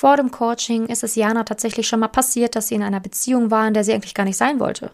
Vor dem Coaching ist es Jana tatsächlich schon mal passiert, dass sie in einer Beziehung war, in der sie eigentlich gar nicht sein wollte.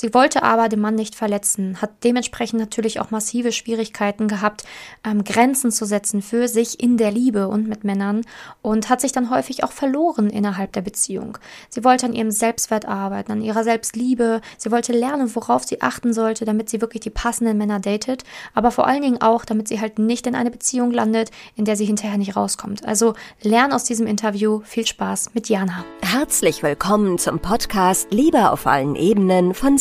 Sie wollte aber den Mann nicht verletzen, hat dementsprechend natürlich auch massive Schwierigkeiten gehabt, ähm, Grenzen zu setzen für sich in der Liebe und mit Männern und hat sich dann häufig auch verloren innerhalb der Beziehung. Sie wollte an ihrem Selbstwert arbeiten, an ihrer Selbstliebe. Sie wollte lernen, worauf sie achten sollte, damit sie wirklich die passenden Männer datet, aber vor allen Dingen auch, damit sie halt nicht in eine Beziehung landet, in der sie hinterher nicht rauskommt. Also lern aus diesem Interview. Viel Spaß mit Jana. Herzlich willkommen zum Podcast Liebe auf allen Ebenen von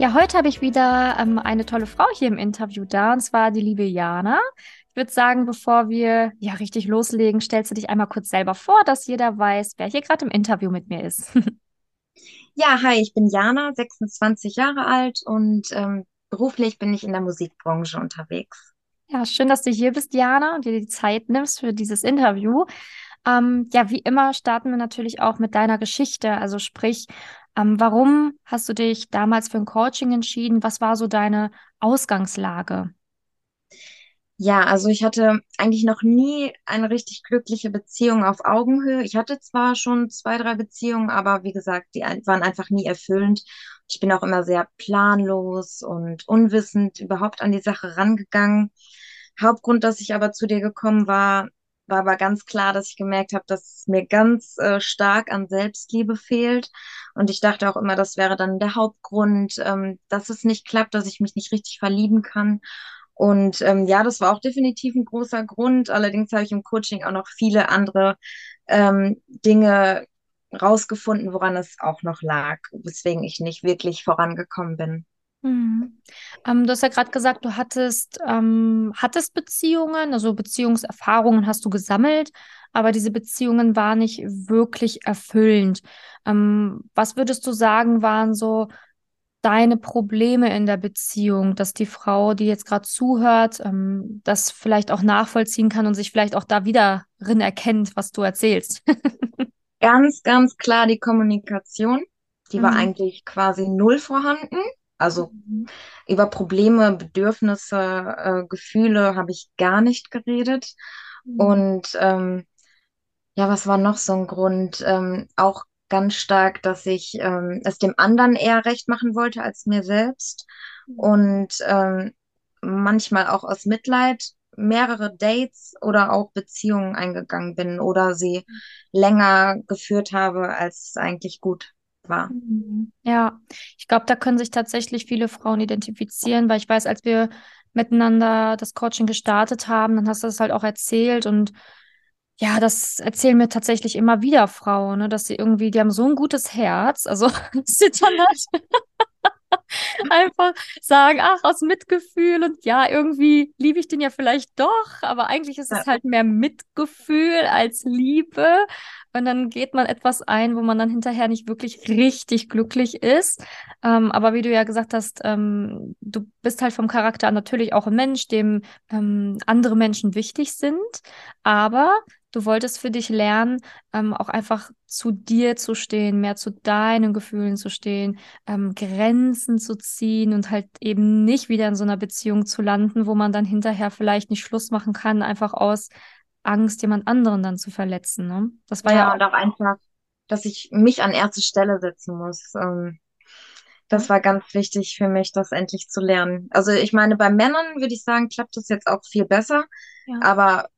Ja, heute habe ich wieder ähm, eine tolle Frau hier im Interview da, und zwar die liebe Jana. Ich würde sagen, bevor wir ja richtig loslegen, stellst du dich einmal kurz selber vor, dass jeder weiß, wer hier gerade im Interview mit mir ist. ja, hi, ich bin Jana, 26 Jahre alt und ähm, beruflich bin ich in der Musikbranche unterwegs. Ja, schön, dass du hier bist, Jana, und dir die Zeit nimmst für dieses Interview. Ähm, ja, wie immer starten wir natürlich auch mit deiner Geschichte. Also sprich, ähm, warum hast du dich damals für ein Coaching entschieden? Was war so deine Ausgangslage? Ja, also ich hatte eigentlich noch nie eine richtig glückliche Beziehung auf Augenhöhe. Ich hatte zwar schon zwei, drei Beziehungen, aber wie gesagt, die waren einfach nie erfüllend. Ich bin auch immer sehr planlos und unwissend überhaupt an die Sache rangegangen. Hauptgrund, dass ich aber zu dir gekommen war, war aber ganz klar, dass ich gemerkt habe, dass es mir ganz äh, stark an Selbstliebe fehlt. Und ich dachte auch immer, das wäre dann der Hauptgrund, ähm, dass es nicht klappt, dass ich mich nicht richtig verlieben kann. Und ähm, ja, das war auch definitiv ein großer Grund. Allerdings habe ich im Coaching auch noch viele andere ähm, Dinge rausgefunden, woran es auch noch lag, weswegen ich nicht wirklich vorangekommen bin. Mhm. Ähm, du hast ja gerade gesagt, du hattest, ähm, hattest Beziehungen, also Beziehungserfahrungen hast du gesammelt, aber diese Beziehungen waren nicht wirklich erfüllend. Ähm, was würdest du sagen, waren so deine Probleme in der Beziehung, dass die Frau, die jetzt gerade zuhört, ähm, das vielleicht auch nachvollziehen kann und sich vielleicht auch da wieder drin erkennt, was du erzählst? ganz, ganz klar die Kommunikation. Die mhm. war eigentlich quasi null vorhanden. Also mhm. über Probleme, Bedürfnisse, äh, Gefühle habe ich gar nicht geredet. Mhm. Und ähm, ja, was war noch so ein Grund? Ähm, auch ganz stark, dass ich ähm, es dem anderen eher recht machen wollte als mir selbst. Mhm. Und ähm, manchmal auch aus Mitleid mehrere Dates oder auch Beziehungen eingegangen bin oder sie mhm. länger geführt habe, als es eigentlich gut war. Mhm. Ja, ich glaube, da können sich tatsächlich viele Frauen identifizieren, weil ich weiß, als wir miteinander das Coaching gestartet haben, dann hast du das halt auch erzählt und ja, das erzählen mir tatsächlich immer wieder Frauen, ne, dass sie irgendwie, die haben so ein gutes Herz, also sie dann halt einfach sagen, ach, aus Mitgefühl und ja, irgendwie liebe ich den ja vielleicht doch, aber eigentlich ist es halt mehr Mitgefühl als Liebe. Und dann geht man etwas ein, wo man dann hinterher nicht wirklich richtig glücklich ist. Ähm, aber wie du ja gesagt hast, ähm, du bist halt vom Charakter natürlich auch ein Mensch, dem ähm, andere Menschen wichtig sind. Aber du wolltest für dich lernen, ähm, auch einfach zu dir zu stehen, mehr zu deinen Gefühlen zu stehen, ähm, Grenzen zu ziehen und halt eben nicht wieder in so einer Beziehung zu landen, wo man dann hinterher vielleicht nicht Schluss machen kann, einfach aus Angst, jemand anderen dann zu verletzen. Ne? Das war ja, ja und auch einfach, dass ich mich an erste Stelle setzen muss. Ähm, das war ganz wichtig für mich, das endlich zu lernen. Also ich meine, bei Männern würde ich sagen, klappt das jetzt auch viel besser. Ja. Aber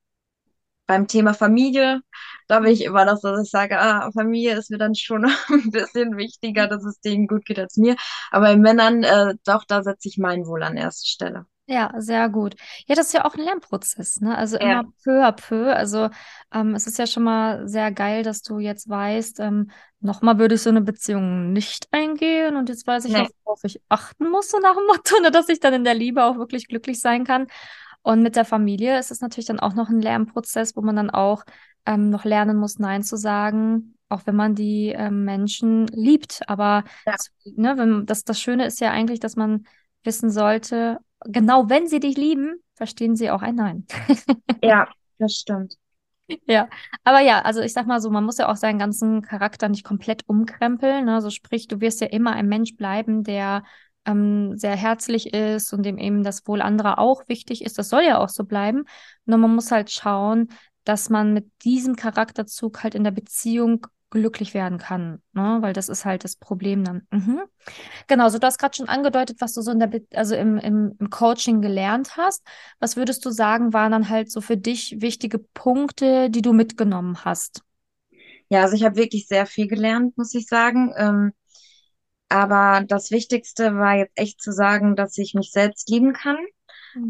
beim Thema Familie, da bin ich immer noch so, dass ich sage, ah, Familie ist mir dann schon ein bisschen wichtiger, dass es denen gut geht als mir. Aber bei Männern, äh, doch, da setze ich mein Wohl an erste Stelle. Ja, sehr gut. Ja, das ist ja auch ein Lernprozess, ne? Also immer ja. peu à peu. Also ähm, es ist ja schon mal sehr geil, dass du jetzt weißt, ähm, nochmal würde ich so eine Beziehung nicht eingehen und jetzt weiß ich, nee. worauf ich achten muss, so nach dem Motto, ne, dass ich dann in der Liebe auch wirklich glücklich sein kann. Und mit der Familie ist es natürlich dann auch noch ein Lernprozess, wo man dann auch ähm, noch lernen muss, Nein zu sagen auch wenn man die ähm, Menschen liebt. Aber Ja. ne, wenn, das, das Schöne ist ja eigentlich, dass man wissen sollte, genau wenn sie dich lieben, verstehen sie auch ein Nein. Ja, das stimmt. Ja, aber ja, also ich sag mal so, man muss ja auch seinen ganzen Charakter nicht komplett umkrempeln. Ne? Also sprich, du wirst ja immer ein Mensch bleiben, der ähm, sehr herzlich ist und dem eben das Wohl anderer auch wichtig ist. Das soll ja auch so bleiben. Nur man muss halt schauen, dass man mit diesem Charakterzug halt in der Beziehung glücklich werden kann, ne? Weil das ist halt das Problem dann. Mhm. Genau, so du hast gerade schon angedeutet, was du so in der, Be also im, im, im Coaching gelernt hast. Was würdest du sagen, waren dann halt so für dich wichtige Punkte, die du mitgenommen hast? Ja, also ich habe wirklich sehr viel gelernt, muss ich sagen. Ähm, aber das Wichtigste war jetzt echt zu sagen, dass ich mich selbst lieben kann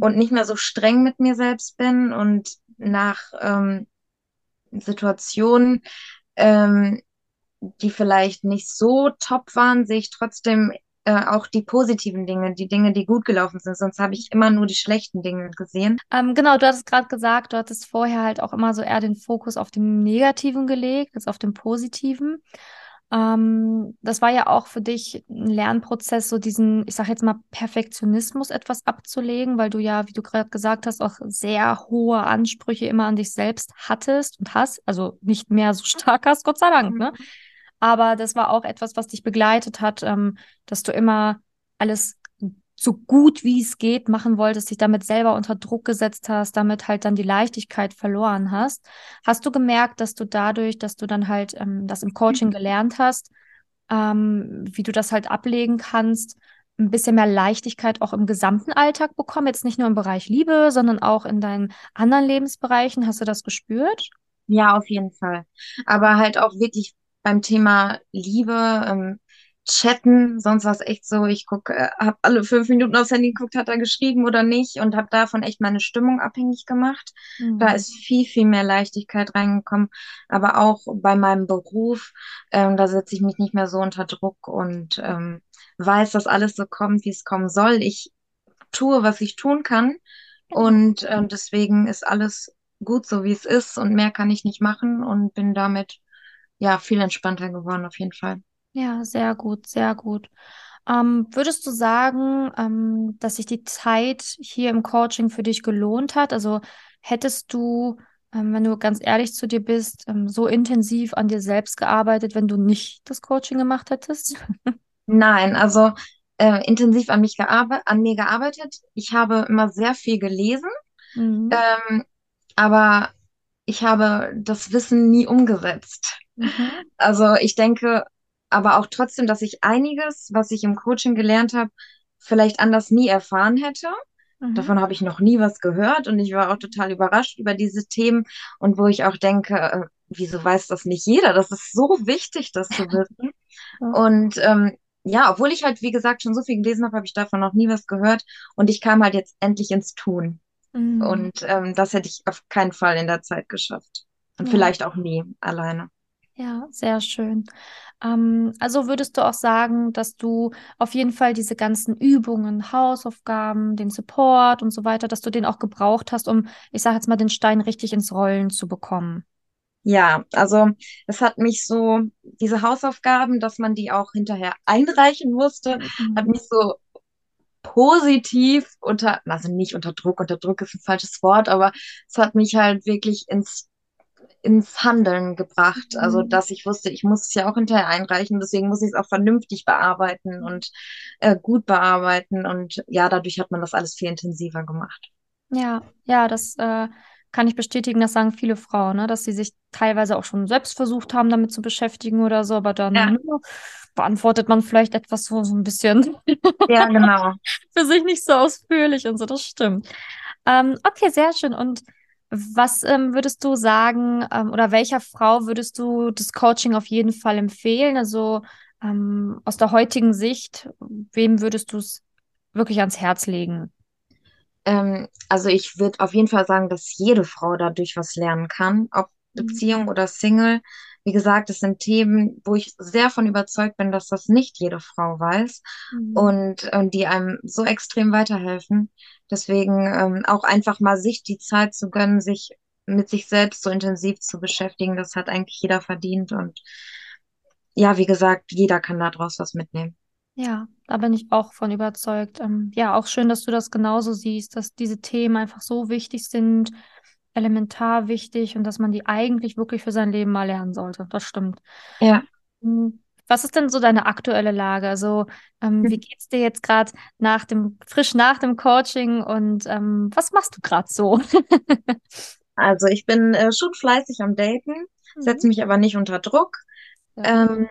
und Mhm. nicht mehr so streng mit mir selbst bin und nach ähm, Situationen, ähm, die vielleicht nicht so top waren, sehe ich trotzdem äh, auch die positiven Dinge, die Dinge, die gut gelaufen sind. Sonst habe ich immer nur die schlechten Dinge gesehen. Ähm, genau, du hattest gerade gesagt, du hattest vorher halt auch immer so eher den Fokus auf dem Negativen gelegt, als auf dem Positiven. Ähm, das war ja auch für dich ein Lernprozess, so diesen, ich sag jetzt mal, Perfektionismus etwas abzulegen, weil du ja, wie du gerade gesagt hast, auch sehr hohe Ansprüche immer an dich selbst hattest und hast, also nicht mehr so stark hast, Gott sei Dank, ne? Aber das war auch etwas, was dich begleitet hat, ähm, dass du immer alles so gut wie es geht machen wolltest, dich damit selber unter Druck gesetzt hast, damit halt dann die Leichtigkeit verloren hast. Hast du gemerkt, dass du dadurch, dass du dann halt ähm, das im Coaching gelernt hast, ähm, wie du das halt ablegen kannst, ein bisschen mehr Leichtigkeit auch im gesamten Alltag bekommen? Jetzt nicht nur im Bereich Liebe, sondern auch in deinen anderen Lebensbereichen. Hast du das gespürt? Ja, auf jeden Fall. Aber halt auch wirklich beim Thema Liebe, ähm, Chatten, sonst war es echt so, ich gucke, äh, habe alle fünf Minuten aufs Handy geguckt, hat er geschrieben oder nicht und habe davon echt meine Stimmung abhängig gemacht. Da Mhm. ist viel, viel mehr Leichtigkeit reingekommen. Aber auch bei meinem Beruf, ähm, da setze ich mich nicht mehr so unter Druck und ähm, weiß, dass alles so kommt, wie es kommen soll. Ich tue, was ich tun kann und ähm, deswegen ist alles gut so, wie es ist und mehr kann ich nicht machen und bin damit ja viel entspannter geworden auf jeden Fall. Ja, sehr gut, sehr gut. Ähm, würdest du sagen, ähm, dass sich die Zeit hier im Coaching für dich gelohnt hat? Also hättest du, ähm, wenn du ganz ehrlich zu dir bist, ähm, so intensiv an dir selbst gearbeitet, wenn du nicht das Coaching gemacht hättest? Nein, also äh, intensiv an mich gearbeitet, an mir gearbeitet. Ich habe immer sehr viel gelesen, Mhm. ähm, aber ich habe das Wissen nie umgesetzt. Mhm. Also ich denke aber auch trotzdem, dass ich einiges, was ich im Coaching gelernt habe, vielleicht anders nie erfahren hätte. Mhm. Davon habe ich noch nie was gehört und ich war auch total überrascht über diese Themen und wo ich auch denke, äh, wieso weiß das nicht jeder? Das ist so wichtig, das zu wissen. Und ähm, ja, obwohl ich halt, wie gesagt, schon so viel gelesen habe, habe ich davon noch nie was gehört und ich kam halt jetzt endlich ins Tun. Mhm. Und ähm, das hätte ich auf keinen Fall in der Zeit geschafft. Und Ja. vielleicht auch nie alleine. Ja, sehr schön. Ähm, also würdest du auch sagen, dass du auf jeden Fall diese ganzen Übungen, Hausaufgaben, den Support und so weiter, dass du den auch gebraucht hast, um, ich sage jetzt mal, den Stein richtig ins Rollen zu bekommen? Ja, also es hat mich so, diese Hausaufgaben, dass man die auch hinterher einreichen musste, hat Mhm. mich so positiv unter, also nicht unter Druck, unter Druck ist ein falsches Wort, aber es hat mich halt wirklich ins, ins Handeln gebracht. Also, Mhm. dass ich wusste, ich muss es ja auch hinterher einreichen, deswegen muss ich es auch vernünftig bearbeiten und äh, gut bearbeiten. Und ja, dadurch hat man das alles viel intensiver gemacht. Ja, ja, das äh, kann ich bestätigen, das sagen viele Frauen, ne, dass sie sich teilweise auch schon selbst versucht haben, damit zu beschäftigen oder so, aber dann Ja, ne, beantwortet man vielleicht etwas so, so ein bisschen ja, genau. für sich nicht so ausführlich und so, das stimmt. Ähm, okay, sehr schön. Und was ähm, würdest du sagen, ähm, oder welcher Frau würdest du das Coaching auf jeden Fall empfehlen? Also ähm, aus der heutigen Sicht, wem würdest du es wirklich ans Herz legen? Ähm, also ich würde auf jeden Fall sagen, dass jede Frau dadurch was lernen kann, ob Mhm. Beziehung oder Single. Wie gesagt, das sind Themen, wo ich sehr von überzeugt bin, dass das nicht jede Frau weiß Mhm. und, und die einem so extrem weiterhelfen. Deswegen ähm, auch einfach mal sich die Zeit zu gönnen, sich mit sich selbst so intensiv zu beschäftigen, das hat eigentlich jeder verdient. Und ja, wie gesagt, jeder kann daraus was mitnehmen. Ja, da bin ich auch von überzeugt. Ähm, ja, auch schön, dass du das genauso siehst, dass diese Themen einfach so wichtig sind, elementar wichtig und dass man die eigentlich wirklich für sein Leben mal lernen sollte. Das stimmt. Ja. Hm, was ist denn so deine aktuelle Lage? Also, ähm, wie geht's dir jetzt gerade nach dem, frisch nach dem Coaching und ähm, was machst du gerade so? Also ich bin äh, schon fleißig am Daten, setze Mhm. mich aber nicht unter Druck. Ja. Ähm,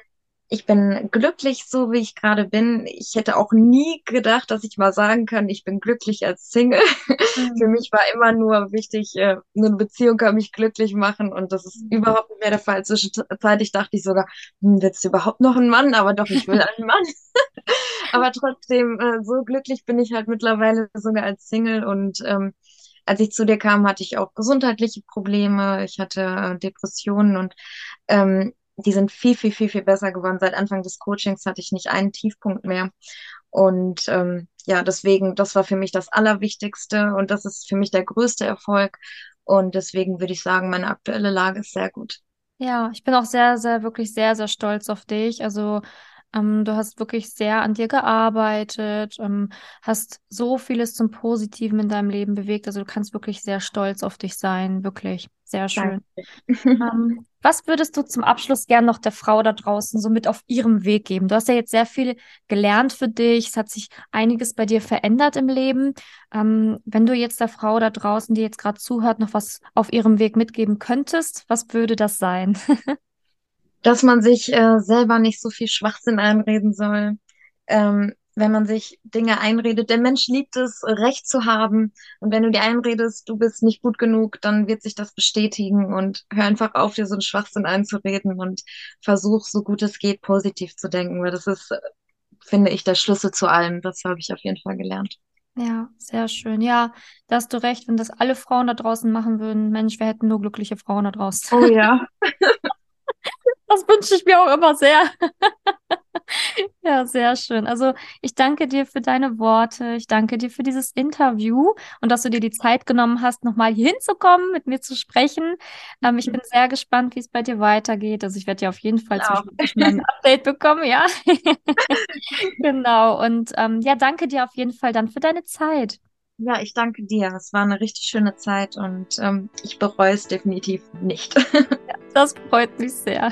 ich bin glücklich, so wie ich gerade bin. Ich hätte auch nie gedacht, dass ich mal sagen kann, ich bin glücklich als Single. Für Mhm. mich war immer nur wichtig, äh, eine Beziehung kann mich glücklich machen und das ist Mhm. überhaupt nicht mehr der Fall. Zwischenzeitlich dachte ich sogar, hm, willst du überhaupt noch einen Mann? Aber doch, ich will einen Mann. Aber trotzdem, äh, so glücklich bin ich halt mittlerweile sogar als Single und ähm, als ich zu dir kam, hatte ich auch gesundheitliche Probleme. Ich hatte äh, Depressionen und ähm, die sind viel, viel, viel, viel besser geworden. Seit Anfang des Coachings hatte ich nicht einen Tiefpunkt mehr. Und ähm, ja, deswegen, das war für mich das Allerwichtigste und das ist für mich der größte Erfolg. Und deswegen würde ich sagen, meine aktuelle Lage ist sehr gut. Ja, ich bin auch sehr, sehr, wirklich sehr, sehr stolz auf dich. Also, ähm, du hast wirklich sehr an dir gearbeitet, ähm, hast so vieles zum Positiven in deinem Leben bewegt. Also, du kannst wirklich sehr stolz auf dich sein. Wirklich sehr schön. Ähm, was würdest du zum Abschluss gern noch der Frau da draußen so mit auf ihrem Weg geben? Du hast ja jetzt sehr viel gelernt für dich. Es hat sich einiges bei dir verändert im Leben. Ähm, wenn du jetzt der Frau da draußen, die jetzt gerade zuhört, noch was auf ihrem Weg mitgeben könntest, was würde das sein? dass man sich äh, selber nicht so viel Schwachsinn einreden soll. Ähm, wenn man sich Dinge einredet, der Mensch liebt es, Recht zu haben. Und wenn du dir einredest, du bist nicht gut genug, dann wird sich das bestätigen und hör einfach auf, dir so einen Schwachsinn einzureden und versuch, so gut es geht, positiv zu denken, weil das ist, finde ich, der Schlüssel zu allem. Das habe ich auf jeden Fall gelernt. Ja, sehr schön. Ja, da hast du recht, wenn das alle Frauen da draußen machen würden. Mensch, wir hätten nur glückliche Frauen da draußen. Oh ja. Das wünsche ich mir auch immer sehr. Ja, sehr schön. Also ich danke dir für deine Worte. Ich danke dir für dieses Interview und dass du dir die Zeit genommen hast, nochmal hier hinzukommen, mit mir zu sprechen. Ähm, ich bin sehr gespannt, wie es bei dir weitergeht. Also ich werde ja auf jeden Fall mal ein Update bekommen, ja. Genau. Und ähm, ja, danke dir auf jeden Fall dann für deine Zeit. Ja, ich danke dir. Es war eine richtig schöne Zeit und ähm, ich bereue es definitiv nicht. Das freut mich sehr.